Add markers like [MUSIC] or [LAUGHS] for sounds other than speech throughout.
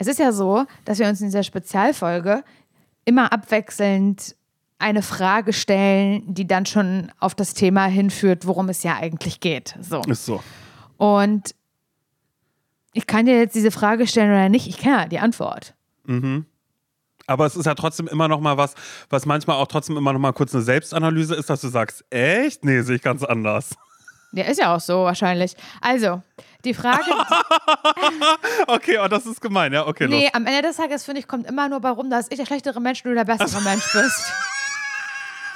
es ist ja so, dass wir uns in dieser Spezialfolge immer abwechselnd eine Frage stellen, die dann schon auf das Thema hinführt, worum es ja eigentlich geht. So. Ist so. Und ich kann dir jetzt diese Frage stellen oder nicht, ich kenne ja die Antwort. Aber es ist ja trotzdem immer noch mal was, was manchmal auch trotzdem immer noch mal kurz eine Selbstanalyse ist, dass du sagst, echt? Nee, sehe ich ganz anders. Ja, ist ja auch so wahrscheinlich. Also, die Frage. [LAUGHS] Okay, oh, das ist gemein, ja, okay, nee, los. am Ende des Tages, finde ich, kommt immer nur bei rum, dass ich der schlechtere Mensch und du der bessere Mensch bist. [LAUGHS]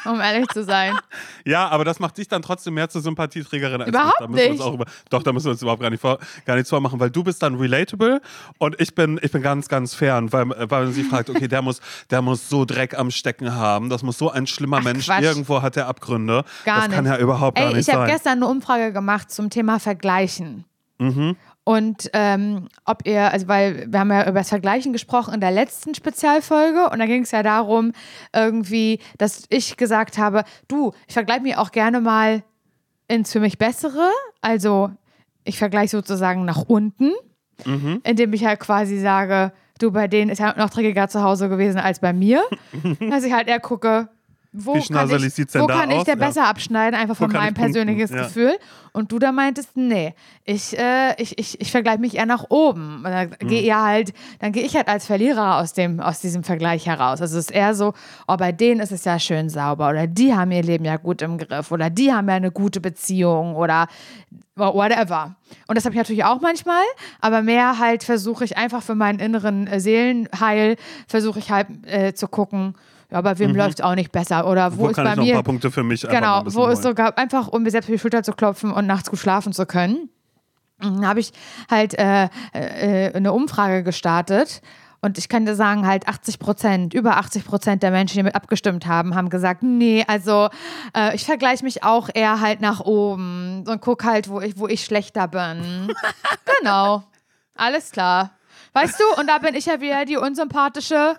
um ehrlich zu sein. [LAUGHS] Ja, aber das macht dich dann trotzdem mehr zur Sympathieträgerin als Überhaupt mich. Da müssen nicht. auch über, doch, da müssen wir uns überhaupt gar nicht, vor, gar nichts vormachen, weil du bist dann relatable und ich bin, ich bin ganz, ganz fern, weil, weil man sich fragt, okay, der muss, der muss so Dreck am Stecken haben, das muss so ein schlimmer Ach, Mensch, Quatsch. irgendwo hat der Abgründe. Gar das nicht. kann ja überhaupt gar Ey, nicht ich habe sein. gestern eine Umfrage gemacht zum Thema Vergleichen. Mhm. Und ähm, ob ihr, also weil wir haben ja über das Vergleichen gesprochen in der letzten Spezialfolge und da ging es ja darum, irgendwie, dass ich gesagt habe, du, ich vergleiche mich auch gerne mal ins für mich Bessere. Also ich vergleiche sozusagen nach unten, Mhm. indem ich halt quasi sage, du, bei denen ist ja noch dreckiger zu Hause gewesen als bei mir. [LAUGHS] Dass ich halt eher gucke, wo Wie kann ich, sieht's denn wo da kann ich aus? der Ja. besser abschneiden, einfach von meinem ich punkten? persönliches Ja. Gefühl. Und du da meintest, nee, ich, äh, ich, ich, ich vergleiche mich eher nach oben. Und dann Mhm. gehe ja halt, dann gehe ich halt als Verlierer aus dem, aus diesem Vergleich heraus. Also es ist eher so, oh, bei denen ist es ja schön sauber oder die haben ihr Leben ja gut im Griff oder die haben ja eine gute Beziehung oder whatever. Und das habe ich natürlich auch manchmal, aber mehr halt versuche ich einfach für meinen inneren Seelenheil, versuche ich halt äh, zu gucken, ja, bei wem läuft es auch nicht besser oder wo, Mhm. Wo ist kann bei ich noch ein mir paar Punkte für mich Genau, ein wo ist sogar einfach, um mir selbst die Schulter zu klopfen und nachts gut schlafen zu können. Dann habe ich halt äh, äh, eine Umfrage gestartet. Und ich kann dir sagen, halt 80 Prozent, über 80 Prozent der Menschen, die mit abgestimmt haben, haben gesagt, nee, also äh, ich vergleiche mich auch eher halt nach oben und guck halt, wo ich, wo ich schlechter bin. [LAUGHS] genau. Alles klar. Weißt du, und da bin ich ja wieder die unsympathische,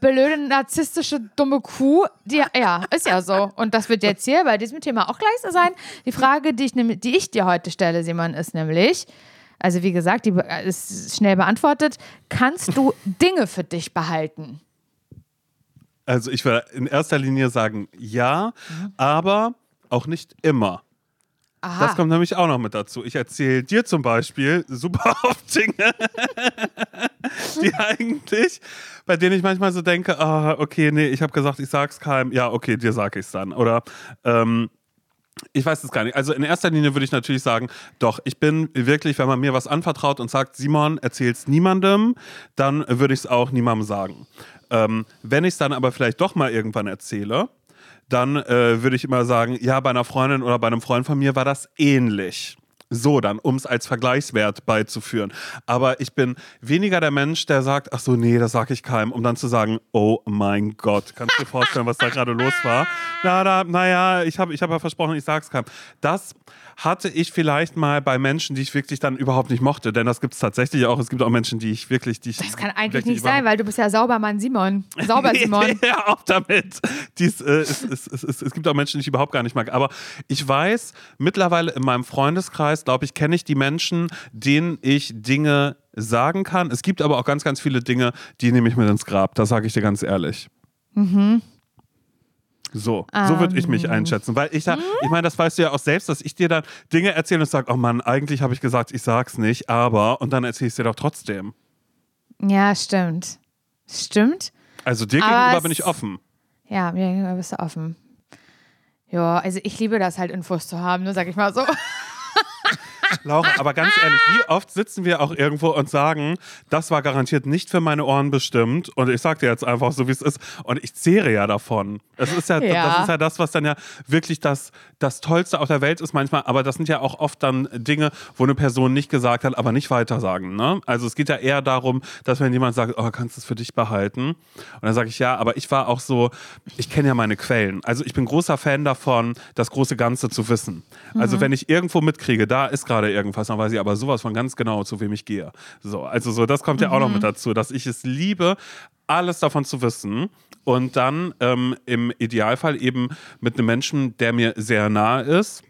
blöde, narzisstische, dumme Kuh. Die, ja, ist ja so. Und das wird jetzt hier bei diesem Thema auch gleich so sein. Die Frage, die ich, die ich dir heute stelle, Simon, ist nämlich, also wie gesagt, die ist schnell beantwortet, kannst du [LAUGHS] Dinge für dich behalten? Also ich würde in erster Linie sagen, ja, Mhm. aber auch nicht immer. Aha. Das kommt nämlich auch noch mit dazu. Ich erzähle dir zum Beispiel super [LAUGHS] oft Dinge, [LAUGHS] die eigentlich, bei denen ich manchmal so denke, ah, okay, nee, ich habe gesagt, ich sag's keinem. Ja, okay, dir sag ich's dann. Oder ähm, ich weiß es gar nicht. Also in erster Linie würde ich natürlich sagen, doch, ich bin wirklich, wenn man mir was anvertraut und sagt, Simon, erzähl's niemandem, dann würde ich es auch niemandem sagen. Ähm, wenn ich es dann aber vielleicht doch mal irgendwann erzähle, dann äh, würde ich immer sagen, ja, bei einer Freundin oder bei einem Freund von mir war das ähnlich. So dann, um es als Vergleichswert beizuführen. Aber ich bin weniger der Mensch, der sagt, ach so, nee, das sage ich keinem, um dann zu sagen, oh mein Gott, kannst du dir vorstellen, was da gerade los war? Na, da, naja, ich habe ich hab ja versprochen, ich sag's keinem. Das hatte ich vielleicht mal bei Menschen, die ich wirklich dann überhaupt nicht mochte, denn das gibt es tatsächlich auch. Es gibt auch Menschen, die ich wirklich, die ich Das kann eigentlich nicht sein, weil du bist ja Saubermann Simon. Sauber [LAUGHS] Simon. ja, auf damit. Dies, äh, es, es, es, es, es gibt auch Menschen, die ich überhaupt gar nicht mag. Aber ich weiß, mittlerweile in meinem Freundeskreis, glaube ich, kenne ich die Menschen, denen ich Dinge sagen kann. Es gibt aber auch ganz, ganz viele Dinge, die nehme ich mit ins Grab. Das sage ich dir ganz ehrlich. So, so würde ich mich Ähm. einschätzen. Weil ich, da- ich meine, das weißt du ja auch selbst, dass ich dir dann Dinge erzähle und sage, oh Mann, eigentlich habe ich gesagt, ich sag's nicht, aber, und dann erzähle ich es dir doch trotzdem. Ja, stimmt. Stimmt. Also dir Aber gegenüber bin ich offen. Ja, mir gegenüber bist du offen. Ja, also ich liebe das halt, Infos zu haben, ne, sag ich mal so. Laura, aber ganz ehrlich, wie oft sitzen wir auch irgendwo und sagen, das war garantiert nicht für meine Ohren bestimmt und ich sag dir jetzt einfach so, wie es ist und ich zehre ja davon. Es ist ja, Ja. das ist ja das, was dann ja wirklich das, das Tollste auf der Welt ist manchmal, aber das sind ja auch oft dann Dinge, wo eine Person nicht gesagt hat, aber nicht weitersagen. Ne? Also es geht ja eher darum, dass wenn jemand sagt, oh, kannst du es für dich behalten? Und dann sage ich, ja, aber ich war auch so, ich kenne ja meine Quellen. Also ich bin großer Fan davon, das große Ganze zu wissen. Also wenn ich irgendwo mitkriege, da ist gerade irgendwas, dann weiß ich aber sowas von ganz genau, zu wem ich gehe. So, also so, das kommt ja auch noch mit dazu, dass ich es liebe, alles davon zu wissen und dann ähm, im Idealfall eben mit einem Menschen, der mir sehr nahe ist,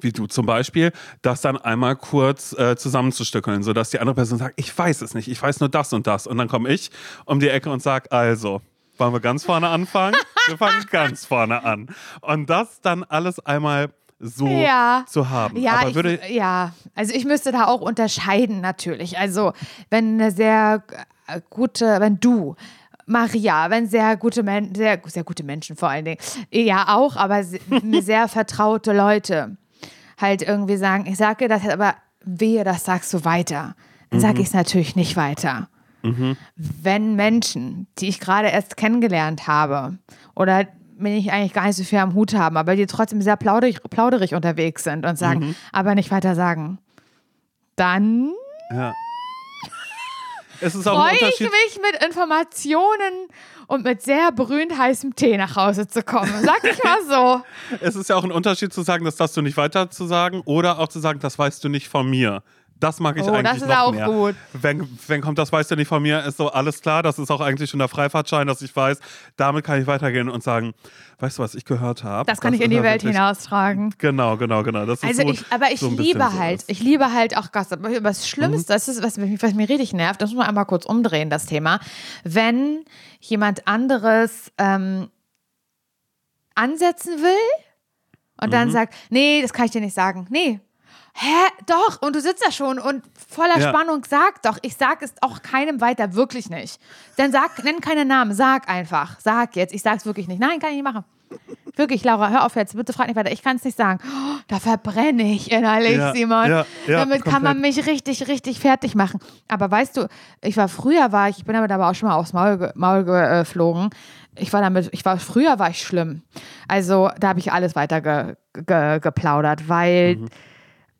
wie du zum Beispiel, das dann einmal kurz äh, zusammenzustückeln, sodass die andere Person sagt, ich weiß es nicht, ich weiß nur das und das. Und dann komme ich um die Ecke und sage, also, wollen wir ganz vorne anfangen? Wir fangen ganz vorne an. Und das dann alles einmal so Ja. zu haben. Ja, Aber ich, würde, ja, also ich müsste da auch unterscheiden natürlich. Also wenn eine sehr äh, gute, wenn du Maria, wenn sehr gute Men sehr, sehr gute Menschen vor allen Dingen, ja auch, aber [LAUGHS] sehr vertraute Leute halt irgendwie sagen, ich sage das aber wehe, das sagst du weiter. Dann sage ich es natürlich nicht weiter. Wenn Menschen, die ich gerade erst kennengelernt habe oder denen ich eigentlich gar nicht so viel am Hut haben, aber die trotzdem sehr plauderig, plauderig unterwegs sind und sagen, aber nicht weiter sagen, dann ja. Es ist freue ich mich mit Informationen und mit sehr brühend heißem Tee nach Hause zu kommen. Sag ich mal so. [LAUGHS] Es ist ja auch ein Unterschied zu sagen, das darfst du nicht weiter zu sagen oder auch zu sagen, das weißt du nicht von mir. Das mag ich Oh, eigentlich das ist noch auch mehr. gut. Wenn, wenn kommt, das weißt du nicht von mir, ist so alles klar. Das ist auch eigentlich schon der Freifahrtschein, dass ich weiß, damit kann ich weitergehen und sagen, weißt du, was ich gehört habe? Das kann ich in die Welt wirklich- hinaustragen. Genau, genau, genau. Das ist Also so, ich, aber ich so liebe so halt, ist. ich liebe halt auch Gossip. Aber das Schlimmste, das ist, was mich, was mich richtig nervt, das muss man einmal kurz umdrehen, das Thema. Wenn jemand anderes ähm, ansetzen will und dann sagt, nee, das kann ich dir nicht sagen. Nee. Hä? Doch, und du sitzt da schon und voller Ja. Spannung, sag doch. Ich sag es auch keinem weiter, wirklich nicht. Dann sag, nenn keine Namen, sag einfach. Sag jetzt, ich sag's wirklich nicht. Nein, kann ich nicht machen. Wirklich, Laura, hör auf jetzt, bitte frag nicht weiter. Ich kann es nicht sagen. Oh, da verbrenne ich innerlich, Ja, Simon. ja, Damit kann man komplett. mich richtig, richtig fertig machen. Aber weißt du, ich war früher, war ich, ich bin damit aber auch schon mal aufs Maul, Maul geflogen. Ich war damit, ich war, früher war ich schlimm. Also da habe ich alles weiter ge, ge, geplaudert, weil Mhm.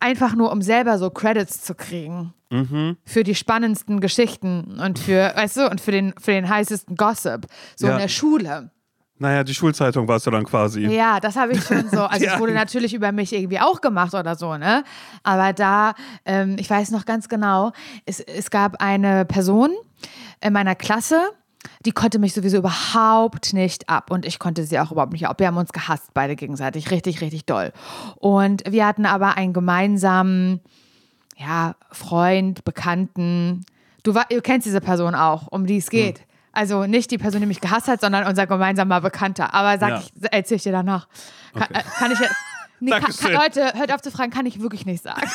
Einfach nur, um selber so Credits zu kriegen. Mhm. Für die spannendsten Geschichten und für, weißt du, und für den, für den heißesten Gossip. So Ja. in der Schule. Naja, die Schulzeitung warst du dann quasi. Ja, das habe ich schon so. [LAUGHS] Also Ja. es wurde natürlich über mich irgendwie auch gemacht oder so, ne? Aber da, ähm, ich weiß noch ganz genau, es, es gab eine Person in meiner Klasse, die konnte mich sowieso überhaupt nicht ab und ich konnte sie auch überhaupt nicht ab. Wir haben uns gehasst, beide gegenseitig, richtig, richtig doll. Und wir hatten aber einen gemeinsamen, ja, Freund, Bekannten. Du, wa- du kennst diese Person auch, um die es geht. Hm. Also nicht die Person, die mich gehasst hat, sondern unser gemeinsamer Bekannter. Aber sag Ja. ich, erzähl ich dir danach. Kann, Okay. äh, kann ich ja. [LAUGHS] Nee, kann, kann. Leute, hört auf zu fragen, kann ich wirklich nicht sagen. [LAUGHS]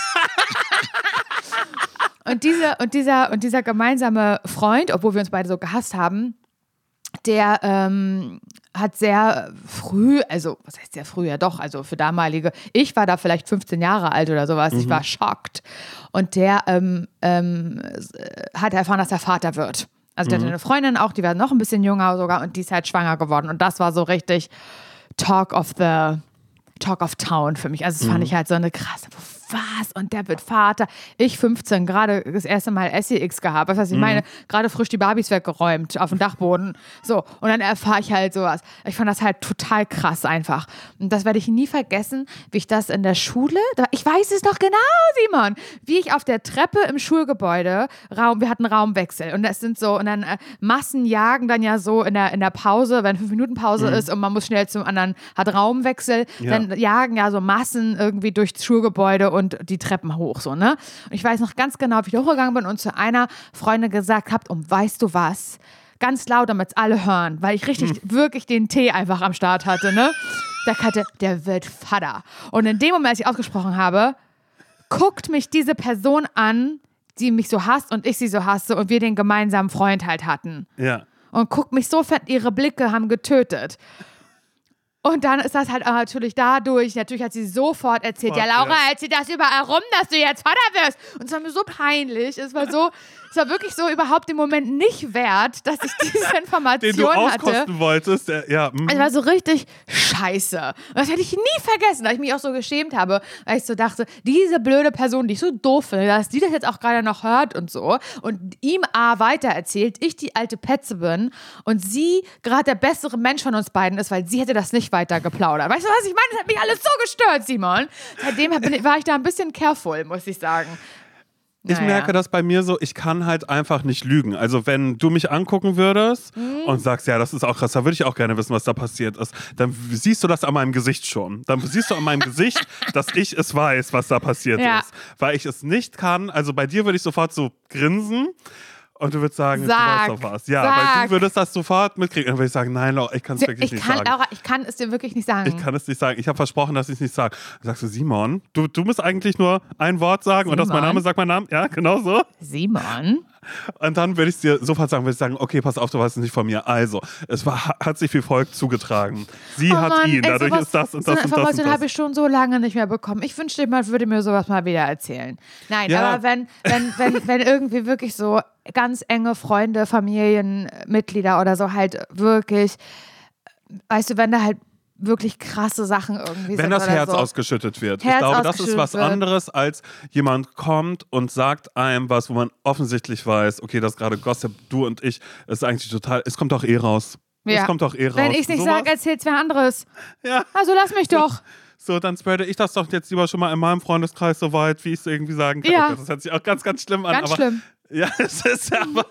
und, diese, und, dieser, und dieser gemeinsame Freund, obwohl wir uns beide so gehasst haben, der ähm, hat sehr früh, also was heißt sehr früh, ja doch, also für damalige, ich war da vielleicht 15 Jahre alt oder sowas, ich war schockt. Und der ähm, ähm, äh, hat erfahren, dass er Vater wird. Also der hatte eine Freundin auch, die war noch ein bisschen jünger sogar und die ist halt schwanger geworden. Und das war so richtig Talk of the Talk of Town für mich. Also das fand ich halt so eine krasse, was? Und der wird Vater. Ich 15, gerade das erste Mal SEX gehabt. Was heißt, ich meine, gerade frisch die Barbies weggeräumt auf dem Dachboden. So, und dann erfahre ich halt sowas. Ich fand das halt total krass einfach. Und das werde ich nie vergessen, wie ich das in der Schule, ich weiß es noch genau, Simon, wie ich auf der Treppe im Schulgebäude, Raum, wir hatten Raumwechsel und das sind so, und dann äh, Massen jagen dann ja so in der, in der Pause, wenn fünf Minuten Pause ist und man muss schnell zum anderen, hat Raumwechsel, Ja. dann jagen ja so Massen irgendwie durchs Schulgebäude und die Treppen hoch, so, ne? Und ich weiß noch ganz genau, wie ich hochgegangen bin und zu einer Freundin gesagt habe, und weißt du was? Ganz laut, damit es alle hören, weil ich richtig, wirklich den Tee einfach am Start hatte, ne? Der hatte, der wird Vater. Und in dem Moment, als ich ausgesprochen habe, guckt mich diese Person an, die mich so hasst und ich sie so hasse und wir den gemeinsamen Freund halt hatten. Ja. Und guckt mich so fett, ihre Blicke haben getötet. Und dann ist das halt auch natürlich dadurch, natürlich hat sie sofort erzählt, ja Fuck, Laura, ja. erzähl das überall rum, dass du jetzt Vater wirst. Und es war mir so peinlich, es war so, es war wirklich so überhaupt im Moment nicht wert, dass ich diese [LAUGHS] Den du Information hatte. auskosten wolltest. Der, ja, mhm. Es war so richtig scheiße. Und das hätte ich nie vergessen, weil ich mich auch so geschämt habe, weil ich so dachte, diese blöde Person, die ich so doof finde, dass die das jetzt auch gerade noch hört und so und ihm A weiter erzählt, ich die alte Petze bin und sie gerade der bessere Mensch von uns beiden ist, weil sie hätte das nicht weiter geplaudert. Weißt du was ich meine? Das hat mich alles so gestört, Simon. Seitdem war ich da ein bisschen careful, muss ich sagen. Ich Naja. merke das bei mir so, ich kann halt einfach nicht lügen. Also wenn du mich angucken würdest Mhm. und sagst, ja, das ist auch krass, da würde ich auch gerne wissen, was da passiert ist, dann siehst du das an meinem Gesicht schon. Dann siehst du an meinem Gesicht, [LAUGHS] dass ich es weiß, was da passiert Ja. ist. Weil ich es nicht kann. Also bei dir würde ich sofort so grinsen. Und du würdest sagen, Sag, du weißt doch was. Ja, weil sag. du würdest das sofort mitkriegen. Dann würde ich sagen, nein, Laura, ich kann es wirklich Ich nicht kann, sagen. Laura, ich kann es dir wirklich nicht sagen. Ich kann es nicht sagen. Ich habe versprochen, dass ich es nicht sage. Dann sagst du, Simon, du, du musst eigentlich nur ein Wort sagen und das ist mein Simon? Name, sag mein Namen. Ja, genau so. Simon? Und dann würde ich dir sofort sagen, würde ich sagen, okay, pass auf, du weißt es nicht von mir. Also, es war, hat sich wie folgt zugetragen. Sie Oh hat Mann, ihn, ey, dadurch sowas- ist das und so das eine und das und Information habe ich schon so lange nicht mehr bekommen. Ich wünschte, jemand würde mir sowas mal wieder erzählen. Nein, Ja. aber wenn, wenn, wenn, wenn irgendwie wirklich so ganz enge Freunde, Familienmitglieder oder so halt wirklich, weißt du, wenn da halt wirklich krasse Sachen irgendwie Wenn das Herz so. ausgeschüttet wird. Herz ich glaube, das ist was anderes, als jemand kommt und sagt einem was, wo man offensichtlich weiß, okay, das gerade Gossip, du und ich, ist eigentlich total, es kommt doch eh raus. Es Ja. kommt doch eh raus. Wenn ich es nicht Sowas- sage, erzählt's wer anderes. Ja. Also lass mich doch. So, dann spreade ich das doch jetzt lieber schon mal in meinem Freundeskreis so weit, wie ich es irgendwie sagen kann. Ja. Das hört sich auch ganz, ganz schlimm an. Ganz aber, schlimm. Ja, [LAUGHS] es ist aber,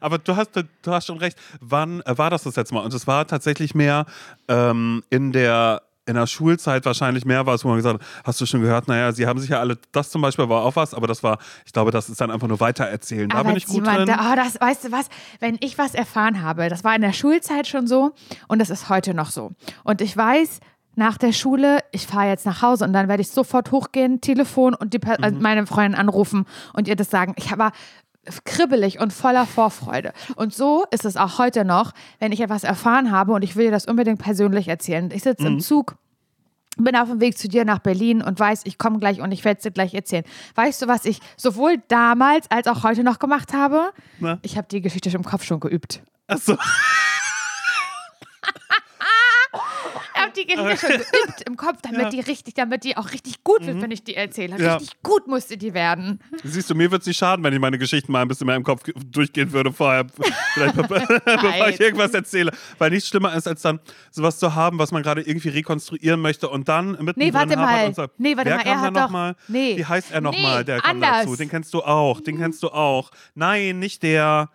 aber du hast, du hast schon recht. Wann äh, war das das letzte Mal? Und es war tatsächlich mehr ähm, in der in der Schulzeit wahrscheinlich mehr war es, wo man gesagt hat, hast du schon gehört, naja, sie haben sich ja alle, das zum Beispiel war auch was, aber das war, ich glaube, das ist dann einfach nur weitererzählen. Da Aber bin ich gut drin. Da, oh, das, weißt du was, wenn ich was erfahren habe, das war in der Schulzeit schon so und das ist heute noch so. Und ich weiß, nach der Schule, ich fahre jetzt nach Hause und dann werde ich sofort hochgehen, Telefon und die, Per- Mhm. äh, meine Freundin anrufen und ihr das sagen. Ich war kribbelig und voller Vorfreude. Und so ist es auch heute noch, wenn ich etwas erfahren habe und ich will dir das unbedingt persönlich erzählen. Ich sitze Mhm. im Zug bin auf dem Weg zu dir nach Berlin und weiß, ich komme gleich und ich werde es dir gleich erzählen. Weißt du, was ich sowohl damals als auch heute noch gemacht habe? Na? Ich habe die Geschichte im Kopf schon geübt. Achso, Ich habe die Geschichte schon geübt [LAUGHS] im Kopf, damit Ja. die richtig, damit die auch richtig gut wird, wenn ich die erzähle. Ja. Richtig gut musste die werden. siehst du, mir wird es nicht schaden, wenn ich meine Geschichten mal ein bisschen mehr im Kopf ge- durchgehen würde vorher, [LAUGHS] vielleicht be- [LAUGHS] bevor ich irgendwas erzähle. Weil nichts schlimmer ist, als dann sowas zu haben, was man gerade irgendwie rekonstruieren möchte und dann mittendrin Nee, warte mal. und sagt, Nee, warte mal, er hat noch doch- mal? Nee. Wie heißt er nochmal? Nee, der anders. dazu. Den kennst du auch. Den kennst du auch. Nein, nicht der.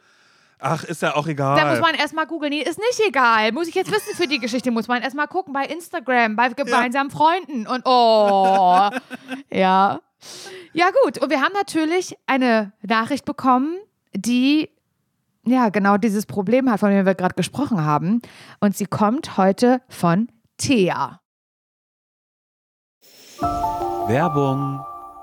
Ach, ist ja auch egal. Da muss man erstmal googeln. Nee, ist nicht egal. Muss ich jetzt wissen für die Geschichte, muss man erstmal gucken bei Instagram, bei gemeinsamen Freunden und oh. [LAUGHS] ja. Ja, gut. Und wir haben natürlich eine Nachricht bekommen, die ja genau dieses Problem hat, von dem wir gerade gesprochen haben. Und sie kommt heute von Thea. Werbung.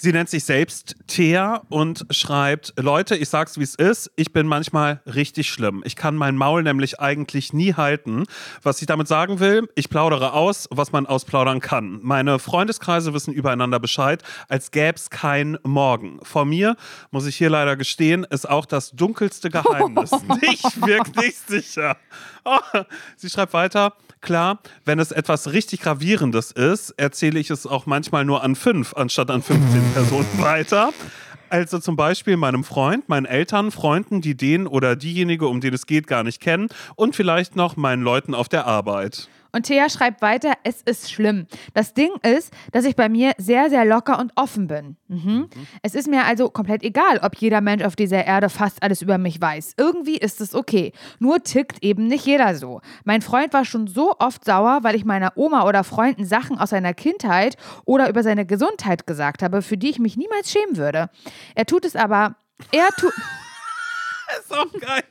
Sie nennt sich selbst Thea und schreibt, Leute, ich sag's wie es ist, ich bin manchmal richtig schlimm. Ich kann mein Maul nämlich eigentlich nie halten. Was ich damit sagen will, ich plaudere aus, was man ausplaudern kann. Meine Freundeskreise wissen übereinander Bescheid, als gäb's kein Morgen. Vor mir, muss ich hier leider gestehen, ist auch das dunkelste Geheimnis [LAUGHS] nicht wirklich sicher. Oh, sie schreibt weiter, klar, wenn es etwas richtig Gravierendes ist, erzähle ich es auch manchmal nur an fünf anstatt an 15 [LAUGHS] Personen weiter. Also zum Beispiel meinem Freund, meinen Eltern, Freunden, die den oder diejenige, um den es geht, gar nicht kennen und vielleicht noch meinen Leuten auf der Arbeit. Und Thea schreibt weiter, es ist schlimm. Das Ding ist, dass ich bei mir sehr, sehr locker und offen bin. Mhm. Es ist mir also komplett egal, ob jeder Mensch auf dieser Erde fast alles über mich weiß. Irgendwie ist es okay. Nur tickt eben nicht jeder so. Mein Freund war schon so oft sauer, weil ich meiner Oma oder Freunden Sachen aus seiner Kindheit oder über seine Gesundheit gesagt habe, für die ich mich niemals schämen würde. Er tut es aber. Er tut. [LAUGHS] ist auch geil.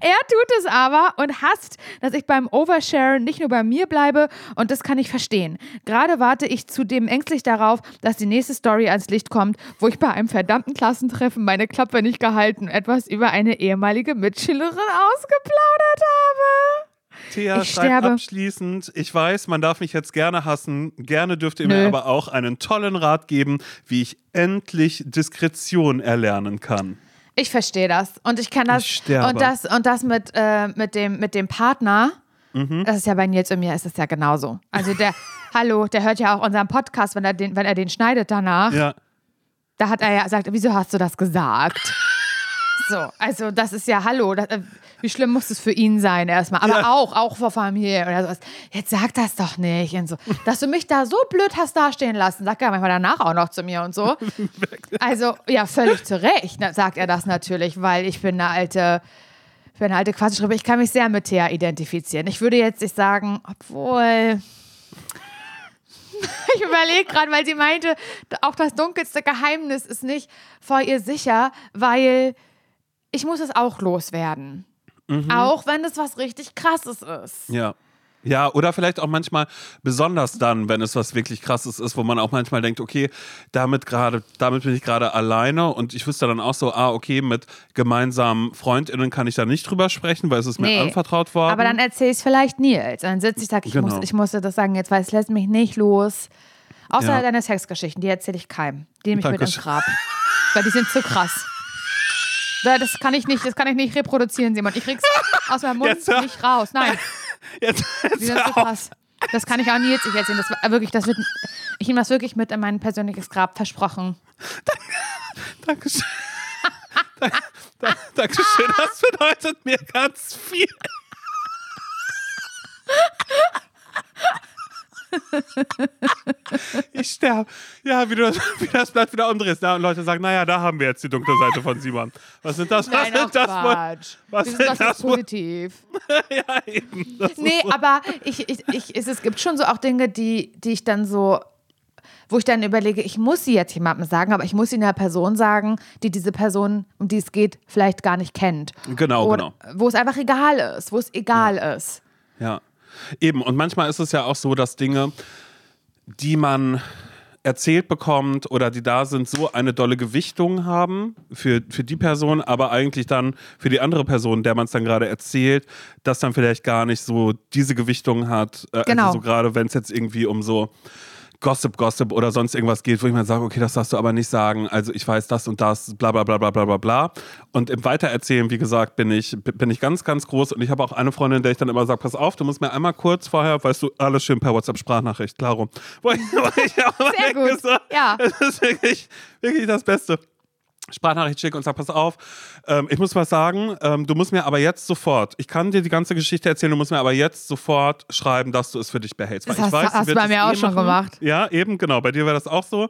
Er tut es aber und hasst, dass ich beim Oversharen nicht nur bei mir bleibe und das kann ich verstehen. Gerade warte ich zudem ängstlich darauf, dass die nächste Story ans Licht kommt, wo ich bei einem verdammten Klassentreffen meine Klappe nicht gehalten und etwas über eine ehemalige Mitschülerin ausgeplaudert habe. Thea Ich schreibt sterbe. abschließend, ich weiß, man darf mich jetzt gerne hassen, gerne dürft ihr Nö. mir aber auch einen tollen Rat geben, wie ich endlich Diskretion erlernen kann. Ich verstehe das und ich kann das Ich und das und das mit äh, mit dem mit dem Partner. Mhm. Das ist ja bei Nils und mir ist es ja genauso. Also der [LAUGHS] Hallo, der hört ja auch unseren Podcast, wenn er den wenn er den schneidet danach. Ja. Da hat er ja gesagt, wieso hast du das gesagt? So, also das ist ja Hallo. Das, äh, wie schlimm muss es für ihn sein erstmal? Aber Ja. auch, auch vor Familie oder sowas. Jetzt sag das doch nicht und so. Dass du mich da so blöd hast dastehen lassen, sagt er manchmal danach auch noch zu mir und so. [LAUGHS] Also, ja, völlig zu Recht na- sagt er das natürlich, weil ich bin eine alte, bin eine alte Quatschschreiber. Ich kann mich sehr mit Thea identifizieren. Ich würde jetzt nicht sagen, obwohl. [LAUGHS] Ich überlege gerade, weil sie meinte, auch das dunkelste Geheimnis ist nicht vor ihr sicher, weil ich muss es auch loswerden. Auch wenn es was richtig krasses ist. Ja. Ja, oder vielleicht auch manchmal, besonders dann, wenn es was wirklich krasses ist, wo man auch manchmal denkt, okay, damit gerade, damit bin ich gerade alleine und ich wüsste dann auch so, ah, okay, mit gemeinsamen FreundInnen kann ich da nicht drüber sprechen, weil es ist mir Nee. anvertraut worden. Aber dann erzähl ich es vielleicht Nils. Dann sitze ich, sag, ich, Genau. muss, ich musste das sagen jetzt, weil es lässt mich nicht los. Außer Ja. deine Sexgeschichten, die erzähle ich keinem. Die nehme ich mit ins Dankeschön. Grab. weil die sind zu krass. Da- Das kann ich nicht, das kann ich nicht reproduzieren, Simon. Ich krieg's aus meinem Mund Jetzt nicht raus. Nein, [LAUGHS] jetzt, jetzt sind zu hör auf. krass. Das kann ich auch Nils nicht erzählen. Das war wirklich, das wird, ich nehme das wirklich mit in mein persönliches Grab, versprochen. [LAUGHS] Dankeschön. Da- da- Dankeschön, das bedeutet mir ganz viel. [LAUGHS] Ich sterbe. Ja, wie du das, [LAUGHS] wie das Blatt wieder umdrehst. Ja, und Leute sagen, naja, da haben wir jetzt die dunkle Seite von Simon. Was sind das? Was Nein, sind das? Quatsch. was sind so das wohl? positiv. [LAUGHS] Ja, eben. Das Nee, aber ich, ich, ich, es, es gibt schon so auch Dinge, die, die ich dann so, wo ich dann überlege, ich muss sie jetzt jemandem sagen, aber ich muss sie einer Person sagen, die diese Person, um die es geht, vielleicht gar nicht kennt. Genau, Oder, Wo es einfach egal ist, wo es egal ist. Ja, eben. Und manchmal ist es ja auch so, dass Dinge, die man erzählt bekommt oder die da sind, so eine dolle Gewichtung haben für, für die Person, aber eigentlich dann für die andere Person, der man es dann gerade erzählt, das dann vielleicht gar nicht so diese Gewichtung hat. Äh, Genau. Also so gerade wenn es jetzt irgendwie um so Gossip, Gossip oder sonst irgendwas geht, wo ich mir sage, okay, das darfst du aber nicht sagen. Also ich weiß das und das, bla bla bla bla bla bla bla. Und im Weitererzählen, wie gesagt, bin ich, bin ich ganz, ganz groß. Und ich habe auch eine Freundin, der ich dann immer sage, pass auf, du musst mir einmal kurz vorher, weißt du, alles schön per WhatsApp-Sprachnachricht, klaro. [LAUGHS] Wo ich, wo ich auch Sehr gut. So, Ja. Das ist wirklich, wirklich das Beste. Sprachnachricht schicke und sag, pass auf, ähm, ich muss was sagen, ähm, du musst mir aber jetzt sofort, ich kann dir die ganze Geschichte erzählen, du musst mir aber jetzt sofort schreiben, dass du es für dich behältst. Weil Das ich hast- weiß, sie hast du bei mir eh auch schon machen. gemacht. Ja, eben, genau. Bei dir wäre das auch so.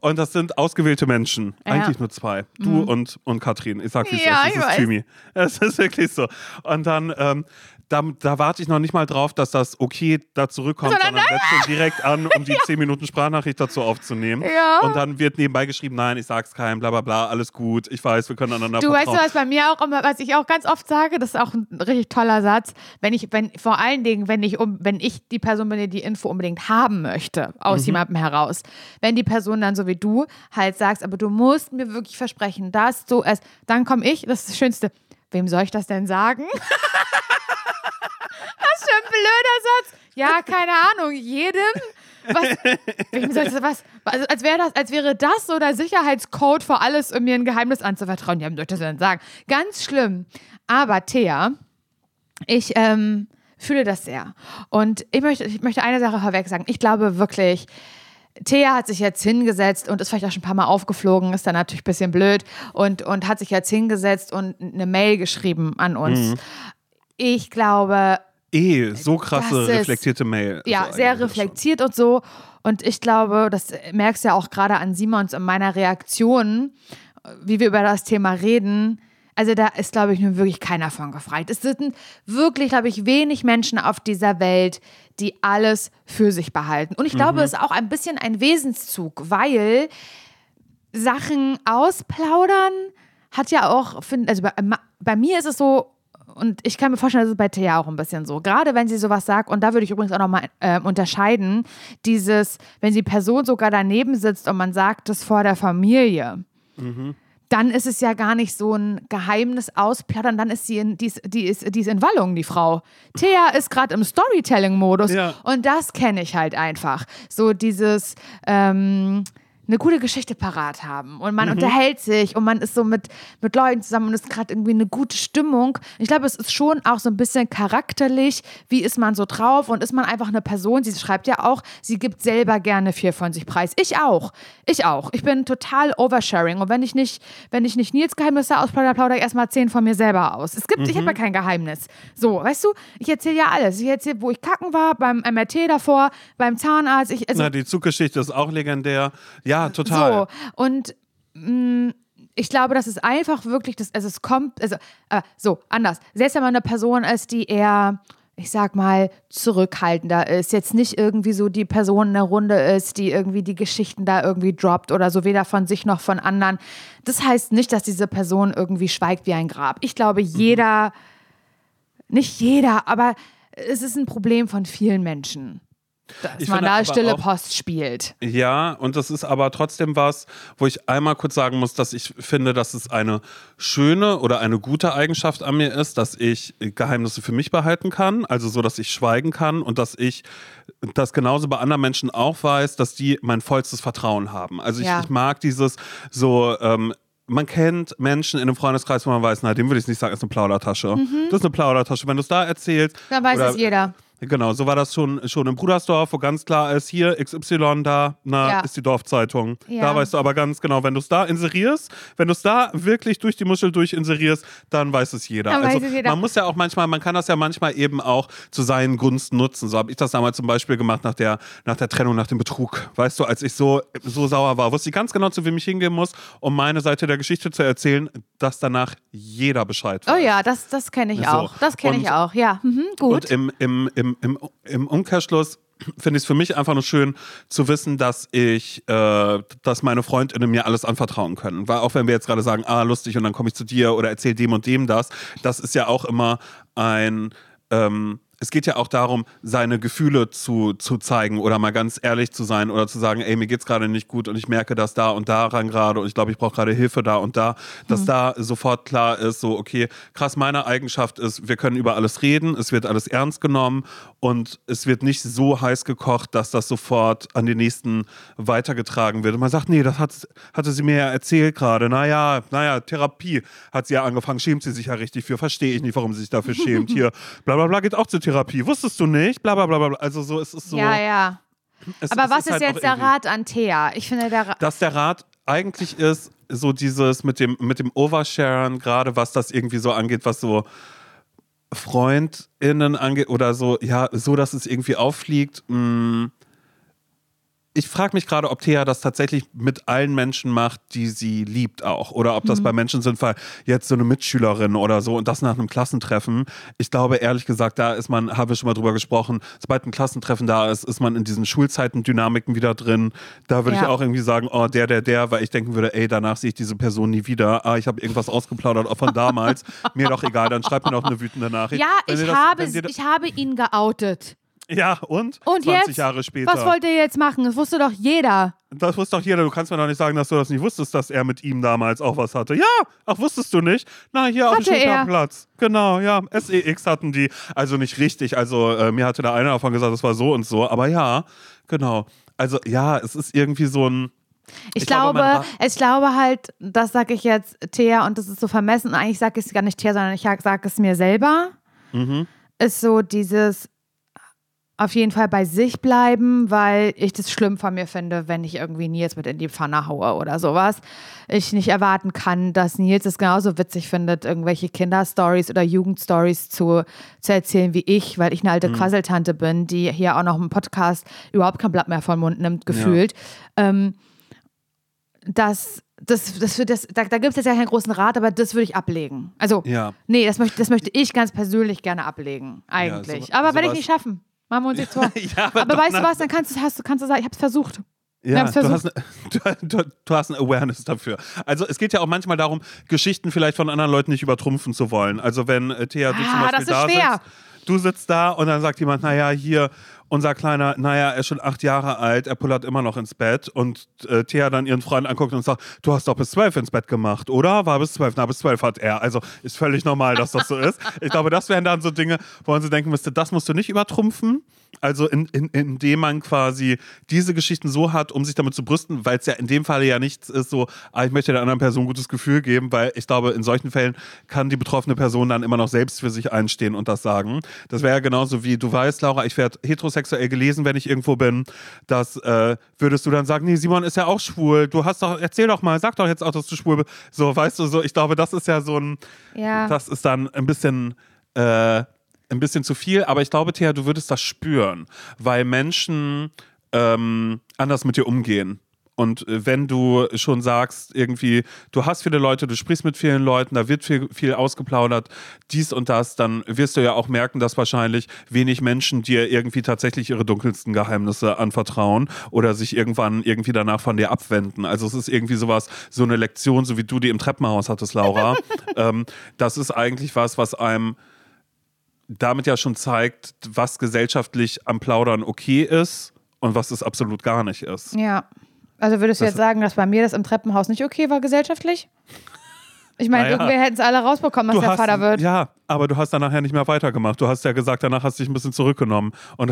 Und das sind ausgewählte Menschen. Ja. Mhm. Eigentlich nur zwei. Du und, und Katrin. Ich sag, wie es Ja, ist. ich Es ist weiß. Thymi. [LAUGHS] Es ist wirklich so. Und dann, ähm, da, da warte ich noch nicht mal drauf, dass das okay da zurückkommt, Sondern sondern setze schon direkt an, um die [LAUGHS] 10 Minuten Sprachnachricht dazu aufzunehmen. Ja. Und dann wird nebenbei geschrieben, nein, ich sag's keinem, bla bla bla, alles gut, ich weiß, wir können einander Du weißt, vertrauen. du, was bei mir auch immer, was ich auch ganz oft sage, das ist auch ein richtig toller Satz, wenn ich, wenn, vor allen Dingen, wenn ich um, wenn ich die Person bin, die die Info unbedingt haben möchte, aus Mhm. jemandem heraus, wenn die Person dann so wie du halt sagst, aber du musst mir wirklich versprechen, dass du es, dann komme ich, das ist das Schönste, wem soll ich das denn sagen? [LAUGHS] was für ein blöder Satz. Ja, keine Ahnung, jedem. Was, wem soll ich das, was, also als wäre das, als wäre das so der Sicherheitscode für alles, um mir ein Geheimnis anzuvertrauen. Ja, wem soll ich das denn sagen? Ganz schlimm. Aber Thea, ich ähm, fühle das sehr. Und ich möchte, ich möchte eine Sache vorweg sagen. Ich glaube wirklich, Thea hat sich jetzt hingesetzt und ist vielleicht auch schon ein paar Mal aufgeflogen, ist dann natürlich ein bisschen blöd und, und hat sich jetzt hingesetzt und eine Mail geschrieben an uns. Ich glaube, Eh, so krasse, ist- reflektierte Mail. ja, Also sehr eigentlich schon. reflektiert und so. Und ich glaube, das merkst du ja auch gerade an Simons in meiner Reaktion, wie wir über das Thema reden. Also da ist, glaube ich, nun wirklich keiner von gefreit. Es sind wirklich, glaube ich, wenig Menschen auf dieser Welt, die alles für sich behalten. Und ich glaube, es ist auch ein bisschen ein Wesenszug, weil Sachen ausplaudern hat ja auch, also bei, bei mir ist es so, und ich kann mir vorstellen, das ist bei Thea auch ein bisschen so. Gerade wenn sie sowas sagt, und da würde ich übrigens auch nochmal äh, unterscheiden, dieses, wenn die Person sogar daneben sitzt und man sagt es vor der Familie, dann ist es ja gar nicht so ein Geheimnis ausplaudern, dann ist sie in, die, ist, die, ist, die ist in Wallung, die Frau. Thea ist gerade im Storytelling-Modus Ja. und das kenne ich halt einfach. So dieses, ähm, eine gute Geschichte parat haben und man unterhält sich und man ist so mit, mit Leuten zusammen und es ist gerade irgendwie eine gute Stimmung. Ich glaube, es ist schon auch so ein bisschen charakterlich, wie ist man so drauf und ist man einfach eine Person, sie schreibt ja auch, sie gibt selber gerne viel von sich preis. Ich auch. Ich auch. Ich bin total oversharing und wenn ich nicht, wenn ich nicht Nils Geheimnisse ausplaudere, plaudere ich erstmal zehn von mir selber aus. Es gibt, ich habe ja kein Geheimnis. So, weißt du, ich erzähle ja alles. Ich erzähle, wo ich kacken war, beim MRT davor, beim Zahnarzt. Ich, also, Na, die Zuggeschichte ist auch legendär. Ja, total. so, und mh, ich glaube, das ist einfach wirklich, das, also es kommt, also äh, so, anders. Selbst wenn man eine Person ist, die eher, ich sag mal, zurückhaltender ist, jetzt nicht irgendwie so die Person in der Runde ist, die irgendwie die Geschichten da irgendwie droppt oder so, weder von sich noch von anderen. Das heißt nicht, dass diese Person irgendwie schweigt wie ein Grab. Ich glaube, jeder, nicht jeder, aber es ist ein Problem von vielen Menschen, dass Ich man da stille auch- Post spielt. Ja, und das ist aber trotzdem was, wo ich einmal kurz sagen muss, dass ich finde, dass es eine schöne oder eine gute Eigenschaft an mir ist, dass ich Geheimnisse für mich behalten kann, also so, dass ich schweigen kann und dass ich das genauso bei anderen Menschen auch weiß, dass die mein vollstes Vertrauen haben. Also ich, Ja. ich mag dieses so, ähm, man kennt Menschen in einem Freundeskreis, wo man weiß, na, dem würde ich nicht sagen, ist eine Plaudertasche. Das ist eine Plaudertasche. Wenn du es da erzählst. Dann weiß es jeder. Genau, so war das schon, schon im Brudersdorf, wo ganz klar ist, hier XY, da na, Ja. ist die Dorfzeitung. Ja. Da weißt du aber ganz genau, wenn du es da inserierst, wenn du es da wirklich durch die Muschel durch inserierst, dann weiß es jeder. Dann also es jeder. man muss ja auch manchmal, man kann das ja manchmal eben auch zu seinen Gunsten nutzen. So habe ich das damals zum Beispiel gemacht nach der, nach der Trennung, nach dem Betrug. Weißt du, als ich so, so sauer war, wusste ich ganz genau, zu wem ich hingehen muss, um meine Seite der Geschichte zu erzählen, dass danach jeder Bescheid weiß. Oh ja, das, das kenne ich So. auch. Das kenne ich auch. Ja, mhm, gut. Und im, im, im, im, im Umkehrschluss finde ich es für mich einfach nur schön zu wissen, dass ich, äh, dass meine Freundinnen mir alles anvertrauen können. Weil auch wenn wir jetzt gerade sagen, ah, lustig, und dann komme ich zu dir oder erzähl dem und dem das, das ist ja auch immer ein, ähm, es geht ja auch darum, seine Gefühle zu, zu zeigen oder mal ganz ehrlich zu sein oder zu sagen, ey, mir geht's gerade nicht gut und ich merke das da und daran gerade und ich glaube, ich brauche gerade Hilfe da und da, dass da sofort klar ist, so, okay, krass, meine Eigenschaft ist, wir können über alles reden, es wird alles ernst genommen und es wird nicht so heiß gekocht, dass das sofort an den nächsten weitergetragen wird. Und man sagt, nee, das hat, hatte sie mir ja erzählt gerade. Naja, naja, Therapie hat sie ja angefangen, schämt sie sich ja richtig für, verstehe ich nicht, warum sie sich dafür schämt. [LAUGHS] Hier, bla bla bla, geht auch zur Therapie. Wusstest du nicht? Bla bla bla bla. Also so, es ist so. ja, ja. es- Aber es was ist, halt jetzt der Rat an Thea? Ich finde, der Rat. dass der Rat eigentlich ist, so dieses mit dem, mit dem Oversharen, gerade was das irgendwie so angeht, was so FreundInnen angeht oder so, ja, so, dass es irgendwie auffliegt. Mh, ich frage mich gerade, ob Thea das tatsächlich mit allen Menschen macht, die sie liebt auch. Oder ob das bei Menschen sind, weil jetzt so eine Mitschülerin oder so und das nach einem Klassentreffen. Ich glaube, ehrlich gesagt, da ist man, habe ich schon mal drüber gesprochen, sobald ein Klassentreffen da ist, ist man in diesen Schulzeiten-Dynamiken wieder drin. Da würde ich Ja. auch irgendwie sagen, oh, der, der, der, weil ich denken würde, ey, danach sehe ich diese Person nie wieder. Ah, ich habe irgendwas ausgeplaudert auch von [LAUGHS] damals. mir doch egal, dann schreibt mir noch eine wütende Nachricht. Ja, ich, das- habe, das- ich habe ihn geoutet. Ja, und? Und 20 jetzt? Jahre später. Was wollt ihr jetzt machen? Das wusste doch jeder. Das wusste doch jeder. Du kannst mir doch nicht sagen, dass du das nicht wusstest, dass er mit ihm damals auch was hatte. Ja, ach, wusstest du nicht? Na, hier auf dem. Spielplatz. Genau, ja. SEX hatten die. Also nicht richtig. Also äh, mir hatte da einer davon gesagt, das war so und so. Aber ja, genau. Also ja, es ist irgendwie so ein. Ich, Ich glaube, glaube, ich glaube halt, das sage ich jetzt Thea und das ist so vermessen. Eigentlich sage ich es gar nicht Thea, sondern ich sage es mir selber. Mhm. Ist so dieses auf jeden Fall bei sich bleiben, weil ich das schlimm von mir finde, wenn ich irgendwie Nils mit in die Pfanne haue oder sowas. Ich nicht erwarten kann, dass Nils es genauso witzig findet, irgendwelche Kinderstories oder Jugendstories zu, zu erzählen wie ich, weil ich eine Mhm. alte Quasseltante bin, die hier auch noch im Podcast überhaupt kein Blatt mehr vom Mund nimmt, gefühlt. Ähm, das, das, das, das, da, da gibt es jetzt ja keinen großen Rat, aber das würde ich ablegen. Also, Ja. nee, das möchte, das möchte ich ganz persönlich gerne ablegen, eigentlich. so- aber werde ich nicht schaffen. Machen wir uns [LAUGHS] jetzt vor. Ja, aber doch, weißt du was, dann kannst du, hast, kannst du sagen, ich habe es versucht. Ja, du hast, eine, [LAUGHS] du, du, hast eine Awareness dafür. Also es geht ja auch manchmal darum, Geschichten vielleicht von anderen Leuten nicht übertrumpfen zu wollen. Also wenn äh, Thea, du zum Ah, Beispiel das ist da schwer. sitzt, du sitzt da und dann sagt jemand, naja, hier, unser Kleiner, naja, er ist schon acht Jahre alt, er pullert immer noch ins Bett und äh, Thea dann ihren Freund anguckt und sagt, du hast doch bis zwölf ins Bett gemacht, oder? War bis zwölf? Na, bis zwölf hat er. Also ist völlig normal, dass das so ist. Ich glaube, das wären dann so Dinge, wo man so denken müsste, das musst du nicht übertrumpfen. Also in, in, indem man quasi diese Geschichten so hat, um sich damit zu brüsten, weil es ja in dem Fall ja nichts ist so, ah, ich möchte der anderen Person ein gutes Gefühl geben, weil ich glaube, in solchen Fällen kann die betroffene Person dann immer noch selbst für sich einstehen und das sagen. Das wäre ja genauso wie, du weißt, Laura, ich werde heterosexuell gelesen, wenn ich irgendwo bin. Das äh, würdest du dann sagen, nee, Simon ist ja auch schwul. Du hast doch, erzähl doch mal, sag doch jetzt auch, dass du schwul bist. So, weißt du, so, ich glaube, das ist ja so ein, Ja. das ist dann ein bisschen, äh, ein bisschen zu viel. Aber ich glaube, Thea, du würdest das spüren, weil Menschen ähm, anders mit dir umgehen. Und äh, wenn du schon sagst, irgendwie, du hast viele Leute, du sprichst mit vielen Leuten, da wird viel, viel ausgeplaudert, dies und das, dann wirst du ja auch merken, dass wahrscheinlich wenig Menschen dir irgendwie tatsächlich ihre dunkelsten Geheimnisse anvertrauen oder sich irgendwann irgendwie danach von dir abwenden. Also es ist irgendwie sowas, so eine Lektion, so wie du die im Treppenhaus hattest, Laura. [LAUGHS] ähm, das ist eigentlich was, was einem damit ja schon zeigt, was gesellschaftlich am Plaudern okay ist und was es absolut gar nicht ist. Ja. Also würdest du Das- jetzt sagen, dass bei mir das im Treppenhaus nicht okay war, gesellschaftlich? Ich meine, Naja. irgendwer hätten es alle rausbekommen, Du der Vater wird. Ja, aber du hast dann nachher nicht mehr weitergemacht. Du hast ja gesagt, danach hast du dich ein bisschen zurückgenommen und,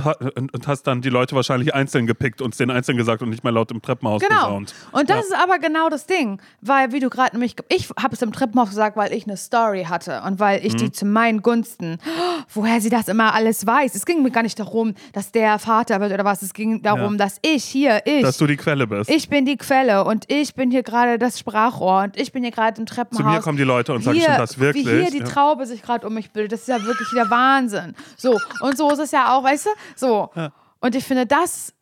und, hast dann die Leute wahrscheinlich einzeln gepickt und es denen einzeln gesagt und nicht mehr laut im Treppenhaus Genau. gesaunt. Und das Ja. ist aber genau das Ding, weil wie du gerade nämlich, ich habe es im Treppenhaus gesagt, weil ich eine Story hatte und weil ich Mhm. die zu meinen Gunsten, [GASPS] woher sie das immer alles weiß. Es ging mir gar nicht darum, dass der Vater wird oder was. Es ging darum, Ja. dass ich hier, ich, Dass du die Quelle bist. ich bin die Quelle und ich bin hier gerade das Sprachrohr und ich bin hier gerade im Treppenhaus. Zu mir kommen die Leute und sagen, stimmt das wirklich? Wie hier die. Traube sich gerade um mich bildet. Das ist ja wirklich der Wahnsinn. So, und so ist es ja auch, weißt du? So. Und ich finde, das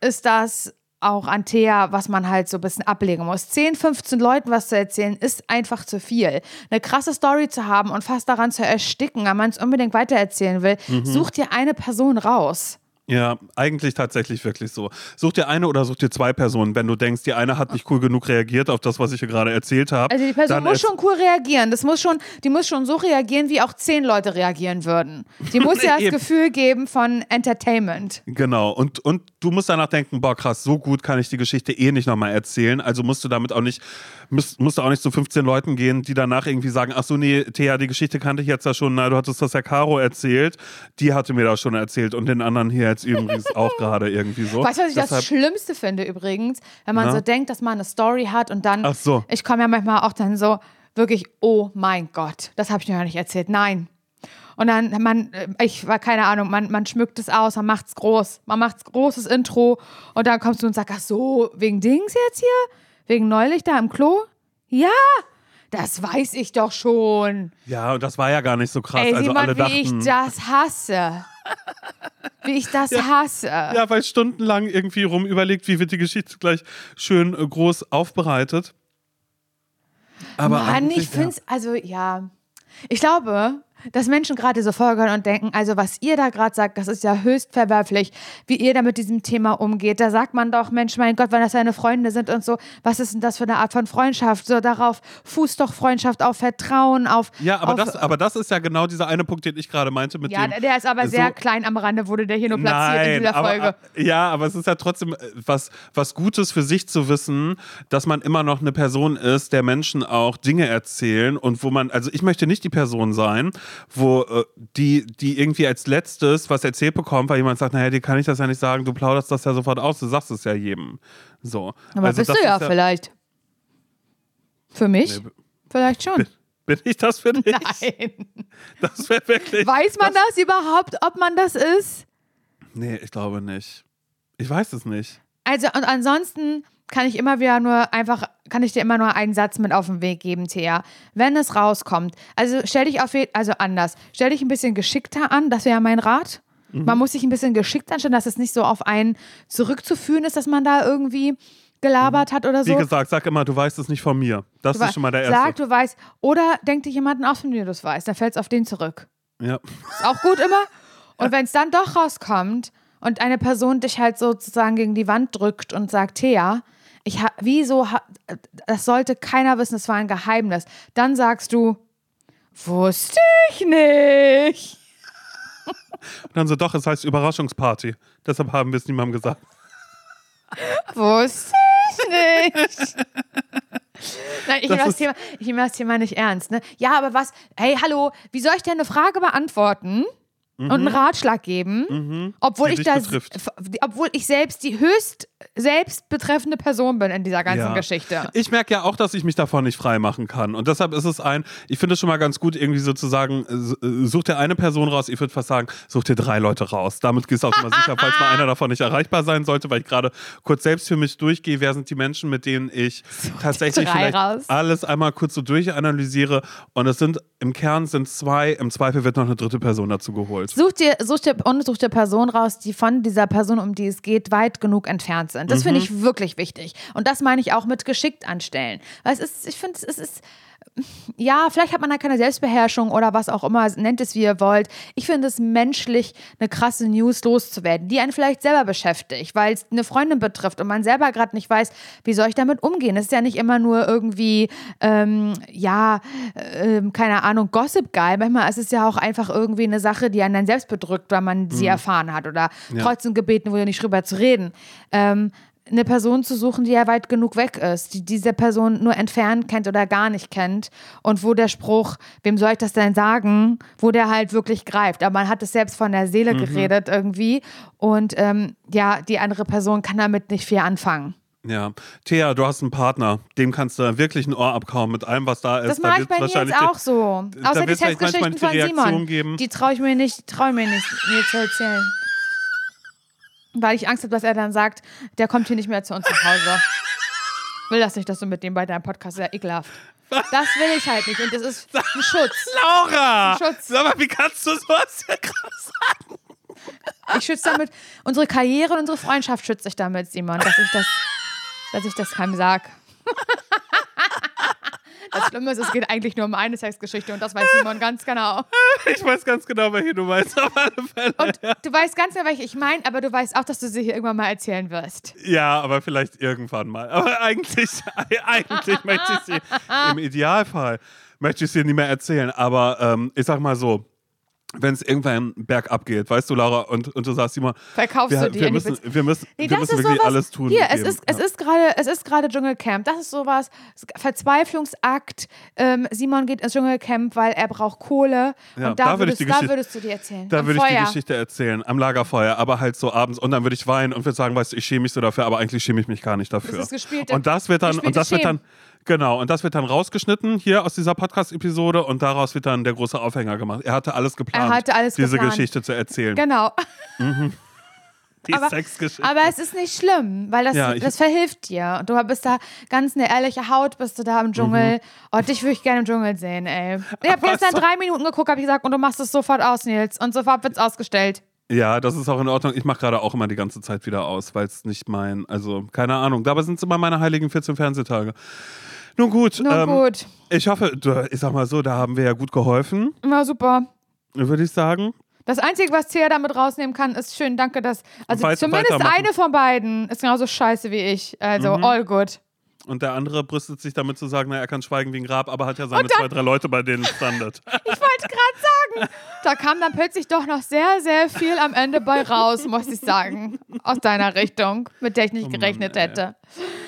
ist das auch an Thea, was man halt so ein bisschen ablegen muss. 10, 15 Leuten was zu erzählen, ist einfach zu viel. Eine krasse Story zu haben und fast daran zu ersticken, wenn man es unbedingt weitererzählen will, Mhm. such dir eine Person raus. Ja, eigentlich tatsächlich wirklich so. Such dir eine oder such dir zwei Personen. Wenn du denkst, die eine hat nicht cool genug reagiert auf das, was ich hier gerade erzählt habe. Also die Person muss schon cool reagieren. Das muss schon, die muss schon so reagieren, wie auch zehn Leute reagieren würden. Die muss [LAUGHS] ja das. Gefühl geben von Entertainment. Genau, und, und du musst danach denken, boah krass, so gut kann ich die Geschichte eh nicht nochmal erzählen. Also musst du damit auch nicht, musst, musst du auch nicht zu 15 Leuten gehen, die danach irgendwie sagen, ach so, nee, Thea, die Geschichte kannte ich jetzt ja schon, na, du hattest das ja Caro erzählt, die hatte mir das schon erzählt und den anderen hier jetzt übrigens auch gerade irgendwie so. Weißt du, was ich das Deshalb- Schlimmste finde übrigens? Wenn man Na? so denkt, dass man eine Story hat und dann, Ach so. ich komme ja manchmal auch dann so, wirklich, oh mein Gott, das habe ich dir ja nicht erzählt. Nein. Und dann, man, äh, ich war keine Ahnung, man, man schmückt es aus, man macht's groß, man macht's großes Intro und dann kommst du und sagst, ach so, wegen Dings jetzt hier? Wegen neulich da im Klo? Ja, das weiß ich doch schon. Ja, und das war ja gar nicht so krass. Ey, also Simon, alle wie ich dachten, das hasse. Wie ich das hasse. Ja, weil stundenlang irgendwie rum überlegt, wie wird die Geschichte gleich schön äh, groß aufbereitet. Aber Mann, ich finde es, also ja. Ich glaube, dass Menschen gerade so folgern und denken, also was ihr da gerade sagt, das ist ja höchst verwerflich, wie ihr da mit diesem Thema umgeht. Da sagt man doch, Mensch, mein Gott, wenn das deine Freunde sind und so, was ist denn das für eine Art von Freundschaft? So darauf fußt doch Freundschaft auf Vertrauen, auf. Ja, aber, auf, das, aber das ist ja genau dieser eine Punkt, den ich gerade meinte mit ja, dem. der ist aber sehr so- klein am Rande, wurde der hier nur platziert Nein, in dieser aber, Folge. Ja, aber es ist ja trotzdem äh, was, was Gutes für sich zu wissen, dass man immer noch eine Person ist, der Menschen auch Dinge erzählen und wo man, also ich möchte nicht die Person sein, wo äh, die, die irgendwie als letztes was erzählt bekommt, weil jemand sagt, naja, dir kann ich das ja nicht sagen, du plauderst das ja sofort aus, du sagst es ja jedem. So. aber Also bist das du ja ist vielleicht. Für mich? Nee, vielleicht schon. Bin ich das für dich? Nein. [LAUGHS] Das wäre wirklich. Weiß man das überhaupt, ob man das ist? Nee, ich glaube nicht. Ich weiß es nicht. Also und ansonsten kann ich immer wieder nur einfach, kann ich dir immer nur einen Satz mit auf den Weg geben, Thea. Wenn es rauskommt, also stell dich auf, also anders, stell dich ein bisschen geschickter an, das wäre mein Rat. Mhm. Man muss sich ein bisschen geschickt anstellen, dass es nicht so auf einen zurückzuführen ist, dass man da irgendwie gelabert hat oder Wie so. gesagt, sag immer, du weißt es nicht von mir. Das Du ist schon mal der erste. Sag, du weißt, oder denk dir jemanden aus, von dem du es weißt, dann fällt es auf den zurück. ja. Ist auch gut immer. [LAUGHS] Und wenn es dann doch rauskommt und eine Person dich halt sozusagen gegen die Wand drückt und sagt, Thea, ich ha wieso, ha das sollte keiner wissen, es war ein Geheimnis, dann sagst du, wusste ich nicht. Und dann so, doch, es heißt Überraschungsparty. Deshalb haben wir es niemandem gesagt. Wusste ich nicht. [LAUGHS] Nein, ich Das nehme das, Thema, ich nehme das Thema nicht ernst. Ne? Ja, aber was, hey, hallo, wie soll ich dir eine Frage beantworten und einen Ratschlag geben, obwohl Mhm. Die ich dich das, betrifft. f- obwohl ich selbst die höchst selbst betreffende Person bin in dieser ganzen Ja. Geschichte. Ich merke ja auch, dass ich mich davon nicht frei machen kann. Und deshalb ist es ein, ich finde es schon mal ganz gut, irgendwie sozusagen, äh, such dir eine Person raus, ich würde fast sagen, such dir drei Leute raus. Damit gehst du auch immer sicher, falls mal einer davon nicht erreichbar sein sollte, weil ich gerade kurz selbst für mich durchgehe, wer sind die Menschen, mit denen ich tatsächlich vielleicht raus. alles einmal kurz so durchanalysiere. Und es sind, im Kern sind zwei, im Zweifel wird noch eine dritte Person dazu geholt. Such dir, such dir und such dir Personen raus, die von dieser Person, um die es geht, weit genug entfernt sind. Das finde Mhm. ich wirklich wichtig. Und das meine ich auch mit geschickt anstellen. Weil es ist, ich finde, es ist, ja, vielleicht hat man da keine Selbstbeherrschung oder was auch immer, nennt es wie ihr wollt. Ich finde es menschlich, eine krasse News loszuwerden, die einen vielleicht selber beschäftigt, weil es eine Freundin betrifft und man selber gerade nicht weiß, wie soll ich damit umgehen. Es ist ja nicht immer nur irgendwie, ähm, ja, ähm, keine Ahnung, Gossip geil. Manchmal ist es ja auch einfach irgendwie eine Sache, die einen dann selbst bedrückt, weil man sie erfahren hat oder Ja. trotzdem gebeten wurde, nicht drüber zu reden. Ähm, eine Person zu suchen, die ja weit genug weg ist, die diese Person nur entfernt kennt oder gar nicht kennt und wo der Spruch, wem soll ich das denn sagen, wo der halt wirklich greift. Aber man hat es selbst von der Seele geredet irgendwie und ähm, ja, die andere Person kann damit nicht viel anfangen. Ja. Thea, du hast einen Partner, dem kannst du wirklich ein Ohr abkauen mit allem, was da ist. Das Da mache ich bei mir jetzt wahrscheinlich auch so. Außer die Testgeschichten von Simon. geben. Die traue ich mir nicht, traue mir nicht, mir zu erzählen. Weil ich Angst habe, dass er dann sagt, der kommt hier nicht mehr zu uns nach Hause. Will das nicht, dass du mit dem bei deinem Podcast sehr ekelhaft. Das will ich halt nicht. Und das ist ein Schutz. Laura! Schutz. Sag mal, wie kannst du sowas hier krass sagen? Ich schütze damit unsere Karriere und unsere Freundschaft schütze ich damit, Simon, dass ich das, dass ich das keinem sag. Das Schlimme ist, es geht eigentlich nur um eine Sexgeschichte und das weiß Simon ganz genau. [LAUGHS] Ich weiß ganz genau, welche du meinst, auf alle Fälle. Und du weißt ganz genau, welche ich meine, aber du weißt auch, dass du sie hier irgendwann mal erzählen wirst. Ja, aber vielleicht irgendwann mal. Aber [LAUGHS] eigentlich, eigentlich möchte ich sie, im [LAUGHS] Idealfall, möchte ich sie nie mehr erzählen. Aber ähm, ich sag mal so, wenn es irgendwann bergab geht, weißt du, Laura, und, und du sagst immer, Verkaufst wir, du die wir müssen, wir müssen, Nee, wir müssen wirklich sowas, alles tun. Hier, es ist, es Ja. ist gerade, es ist gerade Dschungelcamp. Das ist sowas, Verzweiflungsakt. Ähm, Simon geht ins Dschungelcamp, weil er braucht Kohle. Ja, und da, da würdest, die da würdest du dir erzählen. Da Am würde ich die. Geschichte erzählen, am Lagerfeuer, aber halt so abends. Und dann würde ich weinen und würde sagen, weißt du, ich schäme mich so dafür, aber eigentlich schäme ich mich gar nicht dafür. Das und das wird dann, und das wird dann. Genau, und das wird dann rausgeschnitten hier aus dieser Podcast-Episode und daraus wird dann der große Aufhänger gemacht. Er hatte alles geplant, Er hatte alles diese geplant. Geschichte zu erzählen. Genau. [LAUGHS] Die aber- Sexgeschichte. Aber es ist nicht schlimm, weil das, Ja, das verhilft dir. Und du bist da ganz eine ehrliche Haut, bist du da im Dschungel. Oh, dich würde ich gerne im Dschungel sehen, ey. Ich habe gestern so- drei Minuten geguckt, habe ich gesagt, und du machst es sofort aus, Nils. Und sofort wird's ausgestellt. Ja, das ist auch in Ordnung. Ich mache gerade auch immer die ganze Zeit wieder aus, weil es nicht mein, also keine Ahnung. Dabei sind es immer meine heiligen 14 Fernsehtage. Nun gut, Nun ähm, gut. ich hoffe, ich sag mal so, da haben wir ja gut geholfen, Na super. würde ich sagen. Das Einzige, was Thea damit rausnehmen kann, ist schön, danke, dass. Also Weit- zumindest eine von beiden ist genauso scheiße wie ich. Also Mhm. all good. Und der andere brüstet sich damit zu sagen, na, er kann schweigen wie ein Grab, aber hat ja seine dann- zwei, drei Leute, bei denen es standet. [LAUGHS] Ich wollte gerade sagen, da kam dann plötzlich doch noch sehr, sehr viel am Ende bei raus, muss ich sagen. Aus deiner Richtung, mit der ich nicht Oh Mann, gerechnet ey. hätte.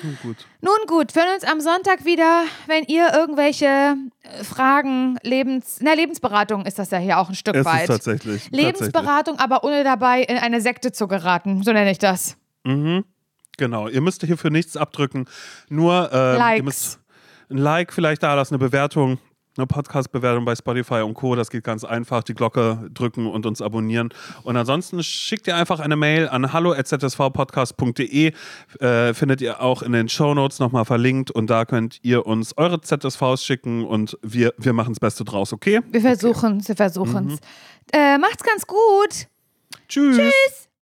Nun gut. Nun gut, wir hören uns am Sonntag wieder, wenn ihr irgendwelche äh, Fragen, Lebens, na, Lebensberatung ist das ja hier auch ein Stück Es ist weit. tatsächlich. tatsächlich. Lebensberatung, aber ohne dabei in eine Sekte zu geraten. So nenne ich das. Mhm. Genau, ihr müsst hierfür nichts abdrücken. Nur ähm, Likes. ihr müsst ein Like vielleicht da lassen, eine Bewertung, eine Podcast-Bewertung bei Spotify und Co. Das geht ganz einfach. Die Glocke drücken und uns abonnieren. Und ansonsten schickt ihr einfach eine Mail an hallo.zsvpodcast.de. Äh, findet ihr auch in den Shownotes nochmal verlinkt. Und da könnt ihr uns eure ZSVs schicken und wir, wir machen das Beste draus, okay? Wir versuchen es, wir versuchen es. Äh, macht's ganz gut. Tschüss. Tschüss.